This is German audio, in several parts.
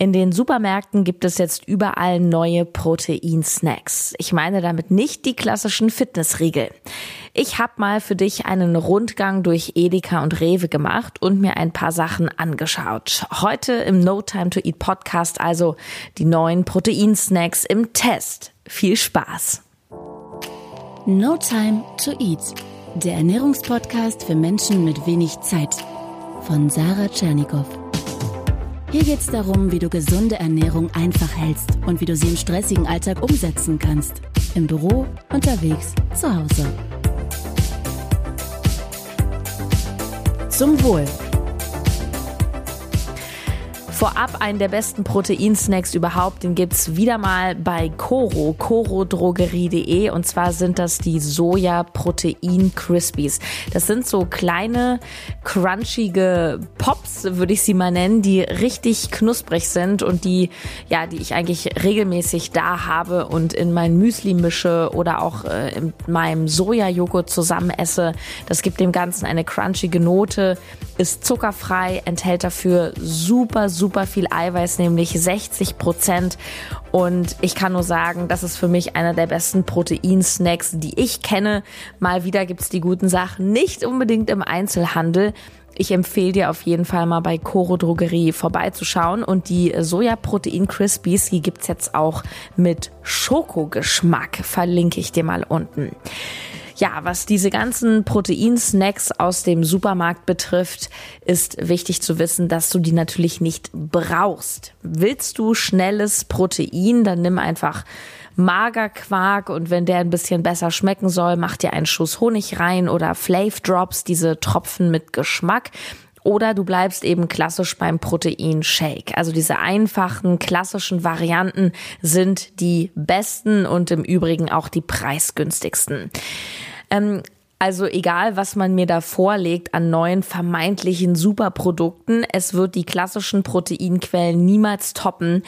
In den Supermärkten gibt es jetzt überall neue Proteinsnacks. Ich meine damit nicht die klassischen Fitnessriegel. Ich habe mal für dich einen Rundgang durch Edeka und Rewe gemacht und mir ein paar Sachen angeschaut. Heute im No Time to Eat Podcast also die neuen Proteinsnacks im Test. Viel Spaß! No Time to Eat, der Ernährungspodcast für Menschen mit wenig Zeit von Sarah Tschernikow. Hier geht es darum, wie du gesunde Ernährung einfach hältst und wie du sie im stressigen Alltag umsetzen kannst. Im Büro, unterwegs, zu Hause. Zum Wohl. Vorab einen der besten Proteinsnacks überhaupt, den gibt's wieder mal bei Coro, corodrogerie.de und zwar sind das die Soja Protein Crispies. Das sind so kleine crunchige Pops, würde ich sie mal nennen, die richtig knusprig sind und die ja, die ich eigentlich regelmäßig da habe und in mein Müsli mische oder auch äh, in meinem Sojajoghurt zusammen esse. Das gibt dem ganzen eine crunchige Note, ist zuckerfrei, enthält dafür super super super viel Eiweiß, nämlich 60 Prozent. Und ich kann nur sagen, das ist für mich einer der besten Proteinsnacks, die ich kenne. Mal wieder gibt's die guten Sachen nicht unbedingt im Einzelhandel. Ich empfehle dir auf jeden Fall mal bei Coro Drogerie vorbeizuschauen. Und die Sojaprotein Crispies, die gibt's jetzt auch mit Schokogeschmack. Verlinke ich dir mal unten. Ja, was diese ganzen Proteinsnacks aus dem Supermarkt betrifft, ist wichtig zu wissen, dass du die natürlich nicht brauchst. Willst du schnelles Protein, dann nimm einfach Magerquark und wenn der ein bisschen besser schmecken soll, mach dir einen Schuss Honig rein oder Flav Drops, diese Tropfen mit Geschmack. Oder du bleibst eben klassisch beim Proteinshake. Also diese einfachen, klassischen Varianten sind die besten und im Übrigen auch die preisgünstigsten. Ähm, also egal, was man mir da vorlegt an neuen vermeintlichen Superprodukten, es wird die klassischen Proteinquellen niemals toppen,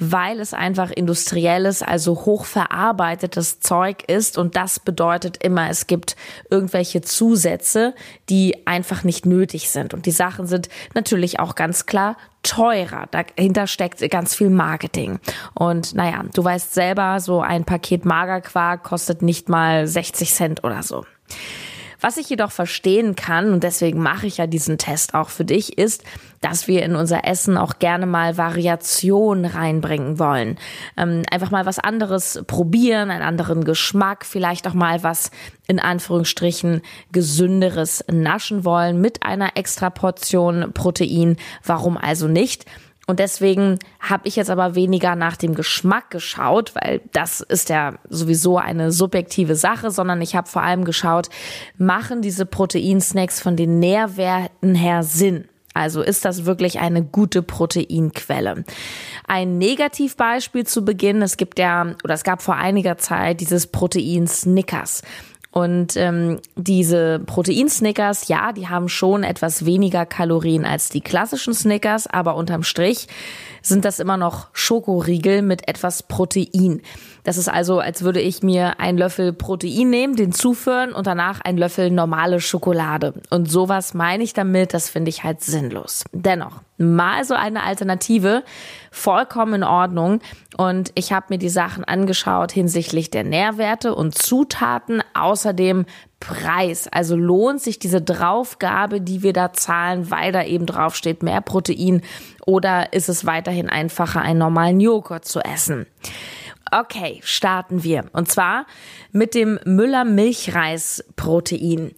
weil es einfach industrielles, also hochverarbeitetes Zeug ist. Und das bedeutet immer, es gibt irgendwelche Zusätze, die einfach nicht nötig sind. Und die Sachen sind natürlich auch ganz klar teurer. Dahinter steckt ganz viel Marketing. Und naja, du weißt selber, so ein Paket Magerquark kostet nicht mal 60 Cent oder so. Was ich jedoch verstehen kann, und deswegen mache ich ja diesen Test auch für dich, ist, dass wir in unser Essen auch gerne mal Variation reinbringen wollen. Ähm, einfach mal was anderes probieren, einen anderen Geschmack, vielleicht auch mal was in Anführungsstrichen gesünderes naschen wollen mit einer extra Portion Protein. Warum also nicht? Und deswegen habe ich jetzt aber weniger nach dem Geschmack geschaut, weil das ist ja sowieso eine subjektive Sache, sondern ich habe vor allem geschaut, machen diese Proteinsnacks von den Nährwerten her Sinn? Also ist das wirklich eine gute Proteinquelle? Ein Negativbeispiel zu Beginn, es gibt ja, oder es gab vor einiger Zeit dieses Protein Snickers. Und ähm, diese Protein-Snickers, ja, die haben schon etwas weniger Kalorien als die klassischen Snickers, aber unterm Strich sind das immer noch Schokoriegel mit etwas Protein. Das ist also, als würde ich mir einen Löffel Protein nehmen, den zuführen und danach einen Löffel normale Schokolade. Und sowas meine ich damit, das finde ich halt sinnlos. Dennoch, mal so eine Alternative, vollkommen in Ordnung. Und ich habe mir die Sachen angeschaut hinsichtlich der Nährwerte und Zutaten, außerdem Preis. Also lohnt sich diese Draufgabe, die wir da zahlen, weil da eben draufsteht mehr Protein oder ist es weiterhin einfacher, einen normalen Joghurt zu essen? Okay, starten wir. Und zwar mit dem Müller Milchreis Protein.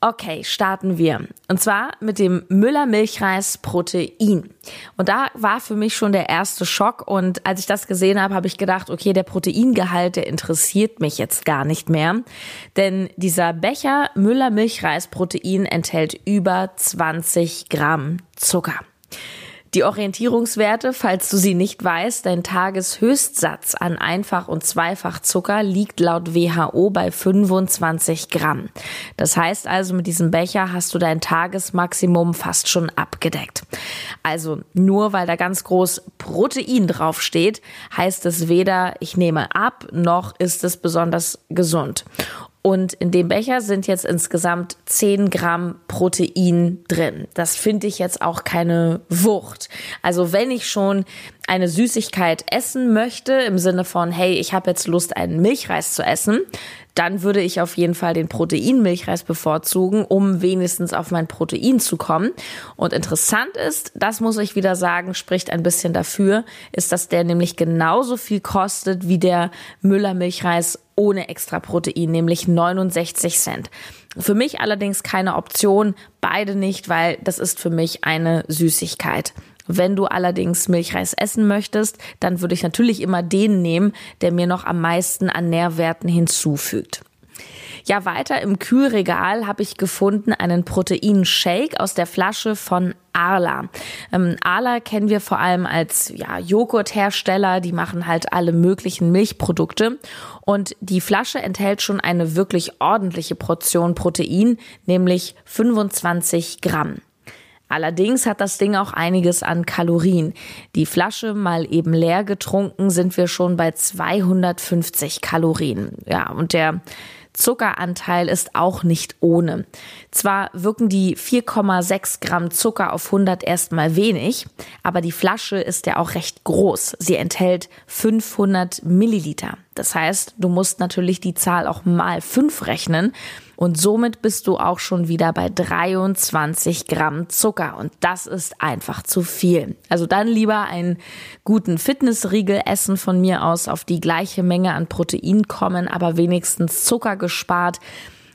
Okay, starten wir. Und zwar mit dem Müller Milchreis Protein. Und da war für mich schon der erste Schock. Und als ich das gesehen habe, habe ich gedacht, okay, der Proteingehalt, der interessiert mich jetzt gar nicht mehr. Denn dieser Becher Müller Milchreis Protein enthält über 20 Gramm Zucker. Die Orientierungswerte, falls du sie nicht weißt, dein Tageshöchstsatz an Einfach- und Zweifachzucker liegt laut WHO bei 25 Gramm. Das heißt also, mit diesem Becher hast du dein Tagesmaximum fast schon abgedeckt. Also nur weil da ganz groß Protein draufsteht, heißt es weder, ich nehme ab, noch ist es besonders gesund. Und in dem Becher sind jetzt insgesamt 10 Gramm Protein drin. Das finde ich jetzt auch keine Wucht. Also wenn ich schon eine Süßigkeit essen möchte, im Sinne von, hey, ich habe jetzt Lust, einen Milchreis zu essen, dann würde ich auf jeden Fall den Proteinmilchreis bevorzugen, um wenigstens auf mein Protein zu kommen. Und interessant ist, das muss ich wieder sagen, spricht ein bisschen dafür, ist, dass der nämlich genauso viel kostet wie der Müller Milchreis ohne extra Protein, nämlich 69 Cent. Für mich allerdings keine Option, beide nicht, weil das ist für mich eine Süßigkeit. Wenn du allerdings Milchreis essen möchtest, dann würde ich natürlich immer den nehmen, der mir noch am meisten an Nährwerten hinzufügt. Ja, weiter im Kühlregal habe ich gefunden einen Proteinshake aus der Flasche von Arla. Ähm, Arla kennen wir vor allem als ja, Joghurthersteller, die machen halt alle möglichen Milchprodukte und die Flasche enthält schon eine wirklich ordentliche Portion Protein, nämlich 25 Gramm. Allerdings hat das Ding auch einiges an Kalorien. Die Flasche mal eben leer getrunken sind wir schon bei 250 Kalorien. Ja, und der Zuckeranteil ist auch nicht ohne. Zwar wirken die 4,6 Gramm Zucker auf 100 erstmal wenig, aber die Flasche ist ja auch recht groß. Sie enthält 500 Milliliter. Das heißt, du musst natürlich die Zahl auch mal 5 rechnen und somit bist du auch schon wieder bei 23 Gramm Zucker. Und das ist einfach zu viel. Also dann lieber einen guten Fitnessriegel essen von mir aus, auf die gleiche Menge an Protein kommen, aber wenigstens Zucker gespart.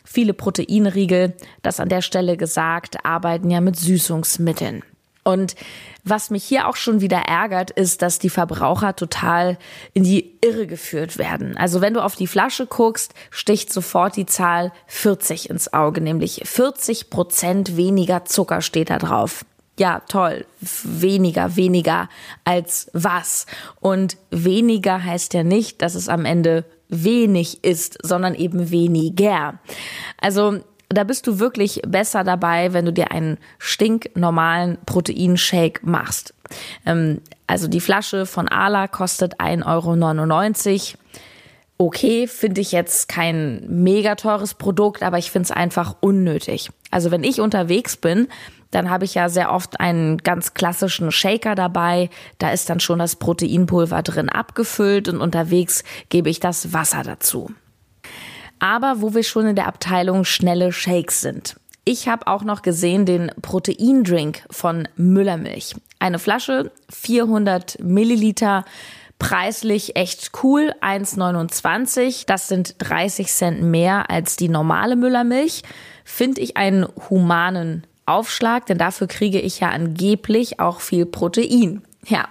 Viele Proteinriegel, das an der Stelle gesagt, arbeiten ja mit Süßungsmitteln. Und was mich hier auch schon wieder ärgert, ist, dass die Verbraucher total in die Irre geführt werden. Also wenn du auf die Flasche guckst, sticht sofort die Zahl 40 ins Auge, nämlich 40 Prozent weniger Zucker steht da drauf. Ja, toll. Weniger, weniger als was. Und weniger heißt ja nicht, dass es am Ende wenig ist, sondern eben weniger. Also da bist du wirklich besser dabei, wenn du dir einen stinknormalen Proteinshake machst. Ähm, also die Flasche von Ala kostet 1,99 Euro. Okay, finde ich jetzt kein mega teures Produkt, aber ich finde es einfach unnötig. Also wenn ich unterwegs bin, dann habe ich ja sehr oft einen ganz klassischen Shaker dabei. Da ist dann schon das Proteinpulver drin abgefüllt und unterwegs gebe ich das Wasser dazu aber wo wir schon in der Abteilung schnelle Shakes sind. Ich habe auch noch gesehen den Proteindrink von Müllermilch. Eine Flasche, 400 Milliliter, preislich echt cool, 1,29. Das sind 30 Cent mehr als die normale Müllermilch. Finde ich einen humanen Aufschlag, denn dafür kriege ich ja angeblich auch viel Protein. Ja,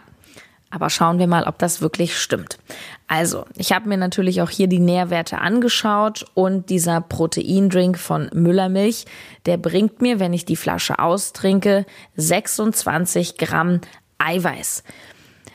aber schauen wir mal, ob das wirklich stimmt. Also, ich habe mir natürlich auch hier die Nährwerte angeschaut und dieser Proteindrink von Müllermilch, der bringt mir, wenn ich die Flasche austrinke, 26 Gramm Eiweiß.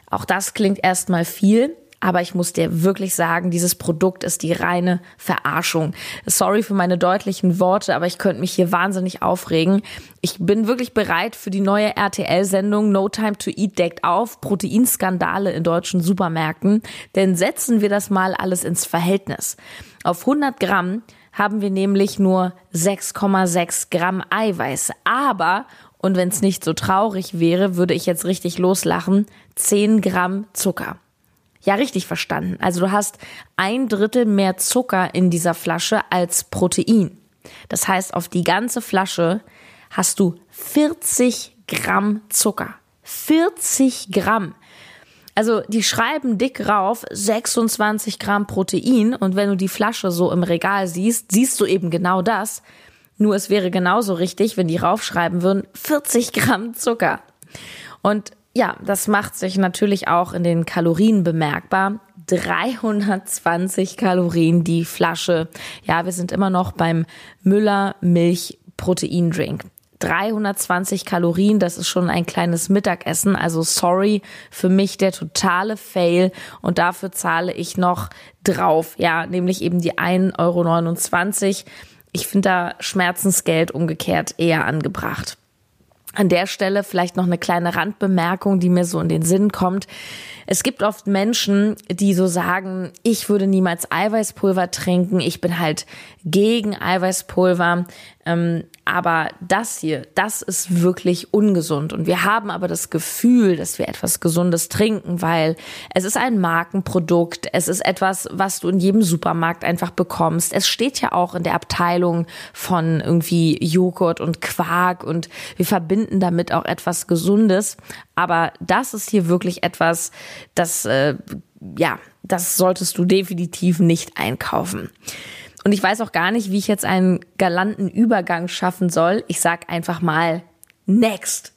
Auch das klingt erstmal viel, aber ich muss dir wirklich sagen, dieses Produkt ist die reine Verarschung. Sorry für meine deutlichen Worte, aber ich könnte mich hier wahnsinnig aufregen. Ich bin wirklich bereit für die neue RTL-Sendung No Time to Eat deckt auf Proteinskandale in deutschen Supermärkten. Denn setzen wir das mal alles ins Verhältnis. Auf 100 Gramm haben wir nämlich nur 6,6 Gramm Eiweiß. Aber, und wenn es nicht so traurig wäre, würde ich jetzt richtig loslachen, 10 Gramm Zucker. Ja, richtig verstanden. Also du hast ein Drittel mehr Zucker in dieser Flasche als Protein. Das heißt, auf die ganze Flasche hast du 40 Gramm Zucker. 40 Gramm. Also die schreiben dick rauf 26 Gramm Protein und wenn du die Flasche so im Regal siehst, siehst du eben genau das. Nur es wäre genauso richtig, wenn die raufschreiben würden 40 Gramm Zucker. Und ja, das macht sich natürlich auch in den Kalorien bemerkbar. 320 Kalorien die Flasche. Ja, wir sind immer noch beim Müller Milch Proteindrink. 320 Kalorien, das ist schon ein kleines Mittagessen. Also sorry, für mich der totale Fail. Und dafür zahle ich noch drauf. Ja, nämlich eben die 1,29 Euro. Ich finde da Schmerzensgeld umgekehrt eher angebracht. An der Stelle vielleicht noch eine kleine Randbemerkung, die mir so in den Sinn kommt. Es gibt oft Menschen, die so sagen, ich würde niemals Eiweißpulver trinken, ich bin halt gegen Eiweißpulver. Ähm, aber das hier, das ist wirklich ungesund. Und wir haben aber das Gefühl, dass wir etwas Gesundes trinken, weil es ist ein Markenprodukt. Es ist etwas, was du in jedem Supermarkt einfach bekommst. Es steht ja auch in der Abteilung von irgendwie Joghurt und Quark und wir verbinden damit auch etwas Gesundes. Aber das ist hier wirklich etwas, das, äh, ja, das solltest du definitiv nicht einkaufen. Und ich weiß auch gar nicht, wie ich jetzt einen galanten Übergang schaffen soll. Ich sag einfach mal next.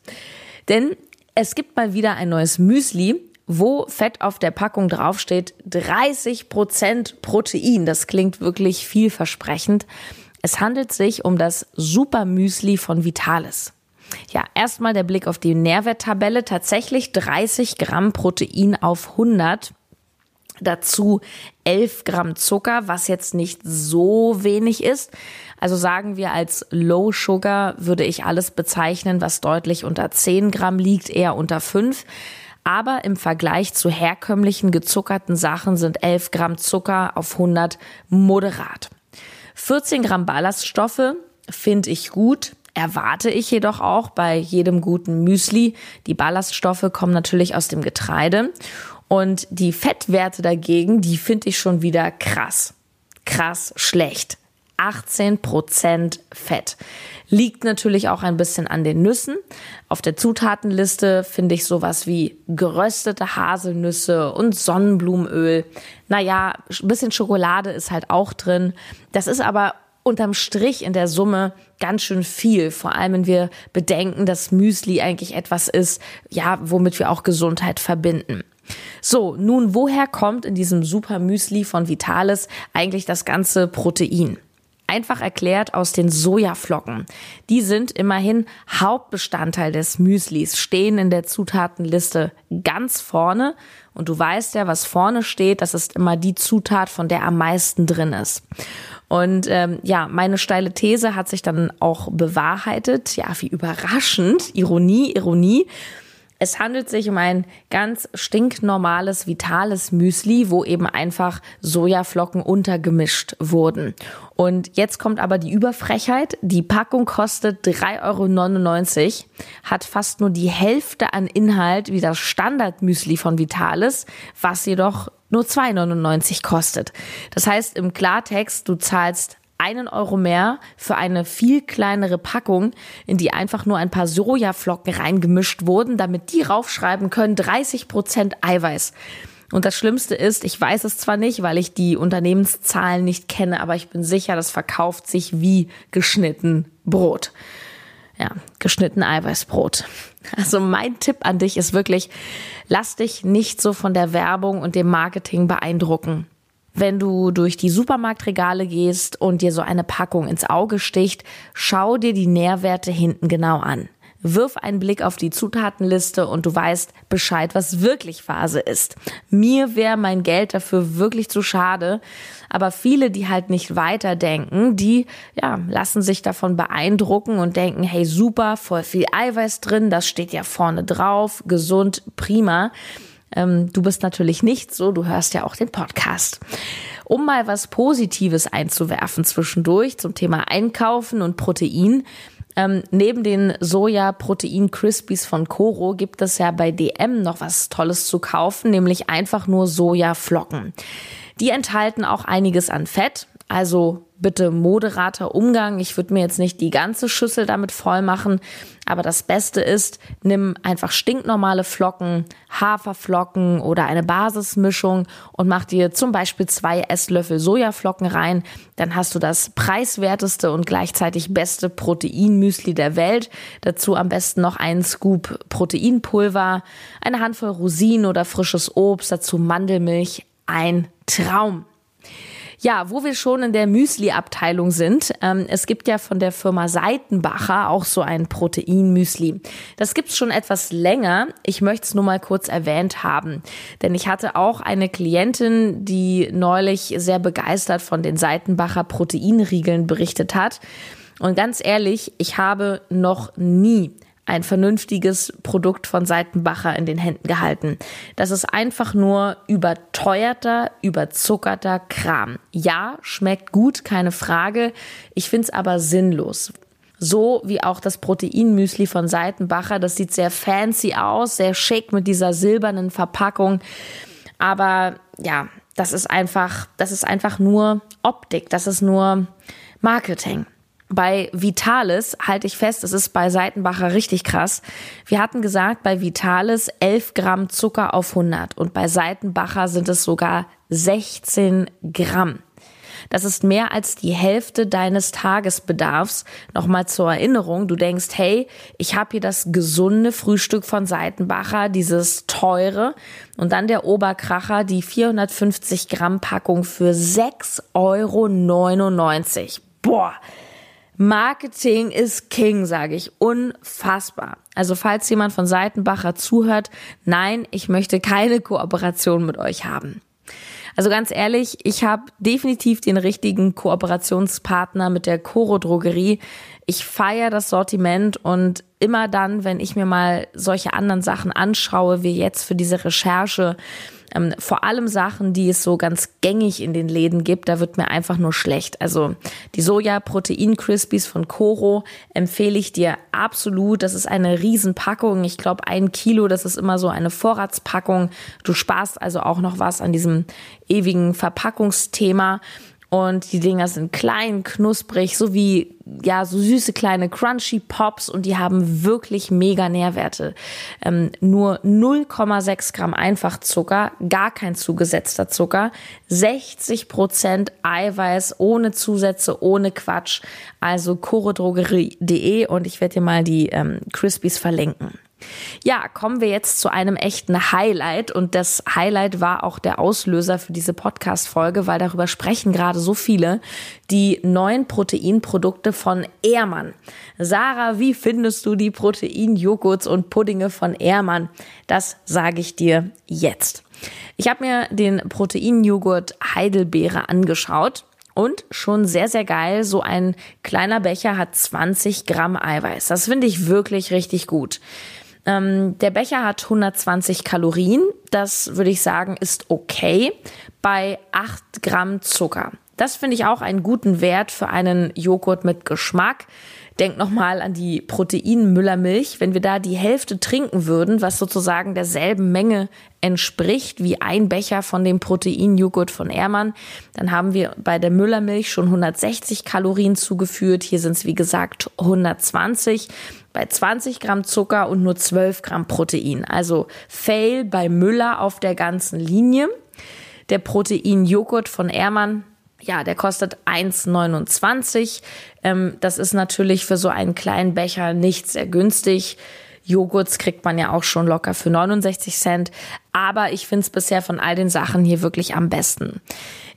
Denn es gibt mal wieder ein neues Müsli, wo Fett auf der Packung draufsteht, 30 Prozent Protein. Das klingt wirklich vielversprechend. Es handelt sich um das Super Müsli von Vitalis. Ja, erstmal der Blick auf die Nährwerttabelle. Tatsächlich 30 Gramm Protein auf 100. Dazu 11 Gramm Zucker, was jetzt nicht so wenig ist. Also sagen wir als Low Sugar würde ich alles bezeichnen, was deutlich unter 10 Gramm liegt, eher unter 5. Aber im Vergleich zu herkömmlichen gezuckerten Sachen sind 11 Gramm Zucker auf 100 moderat. 14 Gramm Ballaststoffe finde ich gut erwarte ich jedoch auch bei jedem guten Müsli. Die Ballaststoffe kommen natürlich aus dem Getreide und die Fettwerte dagegen, die finde ich schon wieder krass. Krass schlecht. 18 Prozent Fett. Liegt natürlich auch ein bisschen an den Nüssen. Auf der Zutatenliste finde ich sowas wie geröstete Haselnüsse und Sonnenblumenöl. Naja, ein bisschen Schokolade ist halt auch drin. Das ist aber unterm Strich in der Summe ganz schön viel. Vor allem, wenn wir bedenken, dass Müsli eigentlich etwas ist, ja, womit wir auch Gesundheit verbinden. So, nun, woher kommt in diesem Super Müsli von Vitalis eigentlich das ganze Protein? Einfach erklärt aus den Sojaflocken. Die sind immerhin Hauptbestandteil des Müslis, stehen in der Zutatenliste ganz vorne. Und du weißt ja, was vorne steht, das ist immer die Zutat, von der am meisten drin ist. Und ähm, ja, meine steile These hat sich dann auch bewahrheitet. Ja, wie überraschend. Ironie, Ironie. Es handelt sich um ein ganz stinknormales, vitales Müsli, wo eben einfach Sojaflocken untergemischt wurden. Und jetzt kommt aber die Überfrechheit. Die Packung kostet 3,99 Euro, hat fast nur die Hälfte an Inhalt wie das Standardmüsli von Vitalis, was jedoch nur 2,99 kostet. Das heißt im Klartext, du zahlst einen Euro mehr für eine viel kleinere Packung, in die einfach nur ein paar Sojaflocken reingemischt wurden, damit die raufschreiben können 30 Prozent Eiweiß. Und das Schlimmste ist, ich weiß es zwar nicht, weil ich die Unternehmenszahlen nicht kenne, aber ich bin sicher, das verkauft sich wie geschnitten Brot. Ja, geschnitten Eiweißbrot. Also mein Tipp an dich ist wirklich, lass dich nicht so von der Werbung und dem Marketing beeindrucken. Wenn du durch die Supermarktregale gehst und dir so eine Packung ins Auge sticht, schau dir die Nährwerte hinten genau an. Wirf einen Blick auf die Zutatenliste und du weißt Bescheid, was wirklich Phase ist. Mir wäre mein Geld dafür wirklich zu schade. Aber viele, die halt nicht weiterdenken, die, ja, lassen sich davon beeindrucken und denken, hey, super, voll viel Eiweiß drin, das steht ja vorne drauf, gesund, prima. Ähm, du bist natürlich nicht so, du hörst ja auch den Podcast. Um mal was Positives einzuwerfen zwischendurch zum Thema Einkaufen und Protein. Ähm, neben den Soja-Protein-Crispies von Coro gibt es ja bei DM noch was Tolles zu kaufen, nämlich einfach nur Sojaflocken. Die enthalten auch einiges an Fett, also bitte moderater Umgang. Ich würde mir jetzt nicht die ganze Schüssel damit voll machen, aber das Beste ist, nimm einfach stinknormale Flocken, Haferflocken oder eine Basismischung und mach dir zum Beispiel zwei Esslöffel Sojaflocken rein. Dann hast du das preiswerteste und gleichzeitig beste Proteinmüsli der Welt. Dazu am besten noch einen Scoop Proteinpulver, eine Handvoll Rosinen oder frisches Obst, dazu Mandelmilch. Ein Traum. Ja, wo wir schon in der Müsli-Abteilung sind, ähm, es gibt ja von der Firma Seitenbacher auch so ein Protein-Müsli. Das gibt's schon etwas länger. Ich möchte es nur mal kurz erwähnt haben, denn ich hatte auch eine Klientin, die neulich sehr begeistert von den Seitenbacher Proteinriegeln berichtet hat. Und ganz ehrlich, ich habe noch nie ein vernünftiges Produkt von Seitenbacher in den Händen gehalten. Das ist einfach nur überteuerter, überzuckerter Kram. Ja, schmeckt gut, keine Frage. Ich find's aber sinnlos. So wie auch das Proteinmüsli von Seitenbacher. Das sieht sehr fancy aus, sehr schick mit dieser silbernen Verpackung. Aber ja, das ist einfach, das ist einfach nur Optik. Das ist nur Marketing. Bei Vitalis halte ich fest, es ist bei Seitenbacher richtig krass. Wir hatten gesagt, bei Vitalis 11 Gramm Zucker auf 100 und bei Seitenbacher sind es sogar 16 Gramm. Das ist mehr als die Hälfte deines Tagesbedarfs. Nochmal zur Erinnerung, du denkst, hey, ich habe hier das gesunde Frühstück von Seitenbacher, dieses teure und dann der Oberkracher, die 450 Gramm Packung für 6,99 Euro. Boah. Marketing ist King, sage ich. Unfassbar. Also falls jemand von Seitenbacher zuhört, nein, ich möchte keine Kooperation mit euch haben. Also ganz ehrlich, ich habe definitiv den richtigen Kooperationspartner mit der Coro Drogerie. Ich feiere das Sortiment und immer dann, wenn ich mir mal solche anderen Sachen anschaue, wie jetzt für diese Recherche, ähm, vor allem Sachen, die es so ganz gängig in den Läden gibt, da wird mir einfach nur schlecht. Also die Soja-Protein-Crispies von Coro empfehle ich dir absolut. Das ist eine Riesenpackung. Ich glaube, ein Kilo, das ist immer so eine Vorratspackung. Du sparst also auch noch was an diesem ewigen Verpackungsthema. Und die Dinger sind klein, knusprig, so wie, ja, so süße kleine Crunchy Pops und die haben wirklich mega Nährwerte. Ähm, nur 0,6 Gramm Einfachzucker, gar kein zugesetzter Zucker, 60 Prozent Eiweiß, ohne Zusätze, ohne Quatsch. Also chorodrogerie.de und ich werde dir mal die ähm, Crispies verlinken. Ja, kommen wir jetzt zu einem echten Highlight und das Highlight war auch der Auslöser für diese Podcast-Folge, weil darüber sprechen gerade so viele, die neuen Proteinprodukte von Ehrmann. Sarah, wie findest du die Proteinjoghurts und Puddinge von Ehrmann? Das sage ich dir jetzt. Ich habe mir den Proteinjoghurt Heidelbeere angeschaut. Und schon sehr, sehr geil, so ein kleiner Becher hat 20 Gramm Eiweiß. Das finde ich wirklich richtig gut. Ähm, der Becher hat 120 Kalorien. Das würde ich sagen, ist okay bei 8 Gramm Zucker. Das finde ich auch einen guten Wert für einen Joghurt mit Geschmack. Denk nochmal an die Protein-Müllermilch. Wenn wir da die Hälfte trinken würden, was sozusagen derselben Menge entspricht wie ein Becher von dem Protein-Joghurt von Ehrmann, dann haben wir bei der Müllermilch schon 160 Kalorien zugeführt. Hier sind es wie gesagt 120 bei 20 Gramm Zucker und nur 12 Gramm Protein. Also Fail bei Müller auf der ganzen Linie. Der Protein-Joghurt von Ehrmann ja, der kostet 1,29. Ähm, das ist natürlich für so einen kleinen Becher nicht sehr günstig. Joghurts kriegt man ja auch schon locker für 69 Cent. Aber ich finde es bisher von all den Sachen hier wirklich am besten.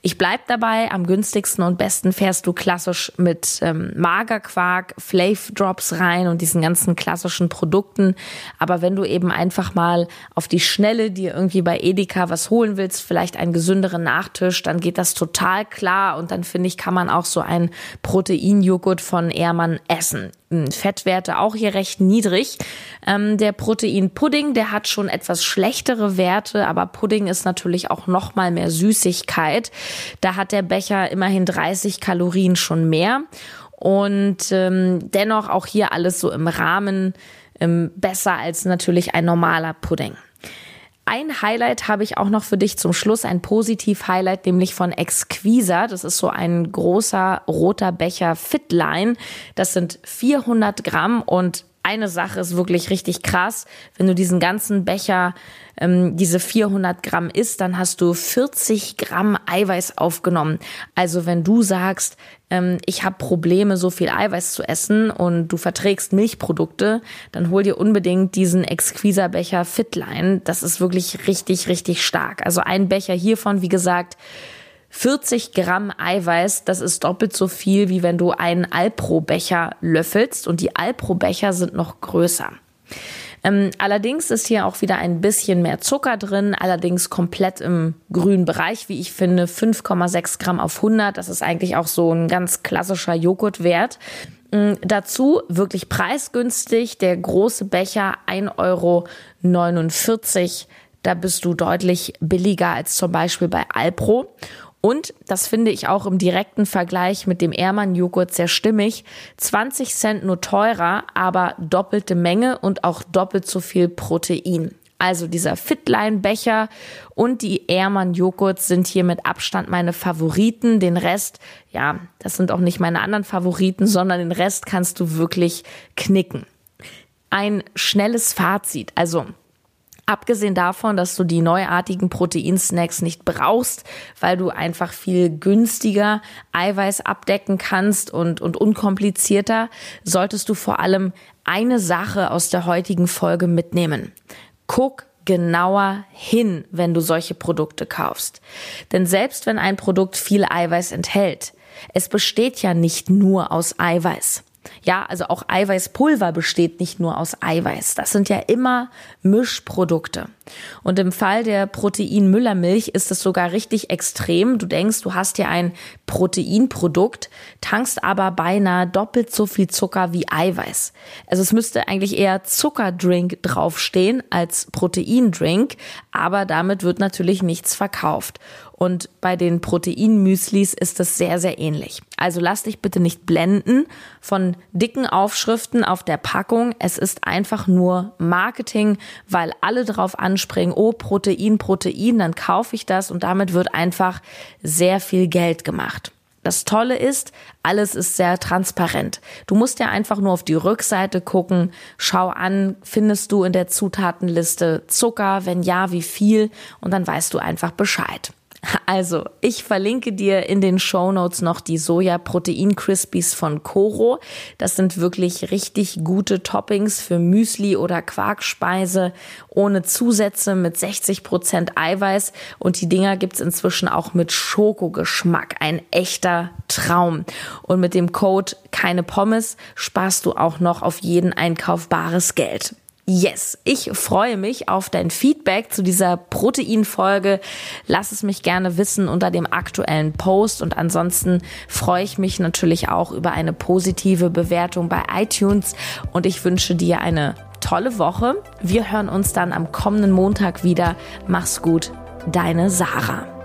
Ich bleib dabei, am günstigsten und besten fährst du klassisch mit ähm, Magerquark, Flav Drops rein und diesen ganzen klassischen Produkten. Aber wenn du eben einfach mal auf die Schnelle dir irgendwie bei Edeka was holen willst, vielleicht einen gesünderen Nachtisch, dann geht das total klar und dann finde ich, kann man auch so einen Proteinjoghurt von Ehrmann essen. Fettwerte auch hier recht niedrig. Ähm, der Proteinpudding, der hat schon etwas schlechtere Werte, aber Pudding ist natürlich auch noch mal mehr Süßigkeit. Da hat der Becher immerhin 30 Kalorien schon mehr. Und ähm, dennoch auch hier alles so im Rahmen ähm, besser als natürlich ein normaler Pudding. Ein Highlight habe ich auch noch für dich zum Schluss, ein Positiv-Highlight, nämlich von Exquisa. Das ist so ein großer roter Becher Fitline. Das sind 400 Gramm und eine Sache ist wirklich richtig krass. Wenn du diesen ganzen Becher, ähm, diese 400 Gramm isst, dann hast du 40 Gramm Eiweiß aufgenommen. Also wenn du sagst, ähm, ich habe Probleme, so viel Eiweiß zu essen und du verträgst Milchprodukte, dann hol dir unbedingt diesen Exquisa Becher Fitline. Das ist wirklich richtig, richtig stark. Also ein Becher hiervon, wie gesagt, 40 Gramm Eiweiß, das ist doppelt so viel, wie wenn du einen Alpro-Becher löffelst. Und die Alpro-Becher sind noch größer. Ähm, allerdings ist hier auch wieder ein bisschen mehr Zucker drin, allerdings komplett im grünen Bereich, wie ich finde, 5,6 Gramm auf 100. Das ist eigentlich auch so ein ganz klassischer Joghurtwert. Mm, dazu wirklich preisgünstig, der große Becher 1,49 Euro. Da bist du deutlich billiger als zum Beispiel bei Alpro. Und das finde ich auch im direkten Vergleich mit dem Ehrmann-Joghurt sehr stimmig. 20 Cent nur teurer, aber doppelte Menge und auch doppelt so viel Protein. Also dieser Fitline-Becher und die Ehrmann Joghurt sind hier mit Abstand meine Favoriten. Den Rest, ja, das sind auch nicht meine anderen Favoriten, sondern den Rest kannst du wirklich knicken. Ein schnelles Fazit. Also Abgesehen davon, dass du die neuartigen Proteinsnacks nicht brauchst, weil du einfach viel günstiger Eiweiß abdecken kannst und, und unkomplizierter, solltest du vor allem eine Sache aus der heutigen Folge mitnehmen. Guck genauer hin, wenn du solche Produkte kaufst. Denn selbst wenn ein Produkt viel Eiweiß enthält, es besteht ja nicht nur aus Eiweiß. Ja, also auch Eiweißpulver besteht nicht nur aus Eiweiß. Das sind ja immer Mischprodukte. Und im Fall der Protein-Müllermilch ist es sogar richtig extrem. Du denkst, du hast ja ein Proteinprodukt, tankst aber beinahe doppelt so viel Zucker wie Eiweiß. Also es müsste eigentlich eher Zuckerdrink draufstehen als Proteindrink, aber damit wird natürlich nichts verkauft. Und bei den Proteinmüslis ist das sehr, sehr ähnlich. Also lass dich bitte nicht blenden von dicken Aufschriften auf der Packung. Es ist einfach nur Marketing, weil alle drauf anspringen, oh, Protein, Protein, dann kaufe ich das und damit wird einfach sehr viel Geld gemacht. Das Tolle ist, alles ist sehr transparent. Du musst ja einfach nur auf die Rückseite gucken, schau an, findest du in der Zutatenliste Zucker, wenn ja, wie viel und dann weißt du einfach Bescheid. Also, ich verlinke dir in den Show Notes noch die Soja-Protein-Crispies von Coro. Das sind wirklich richtig gute Toppings für Müsli oder Quarkspeise ohne Zusätze mit 60 Prozent Eiweiß. Und die Dinger gibt's inzwischen auch mit Schokogeschmack. Ein echter Traum. Und mit dem Code keine Pommes sparst du auch noch auf jeden Einkauf bares Geld. Yes, ich freue mich auf dein Feedback zu dieser Proteinfolge. Lass es mich gerne wissen unter dem aktuellen Post und ansonsten freue ich mich natürlich auch über eine positive Bewertung bei iTunes und ich wünsche dir eine tolle Woche. Wir hören uns dann am kommenden Montag wieder. Mach's gut, deine Sarah.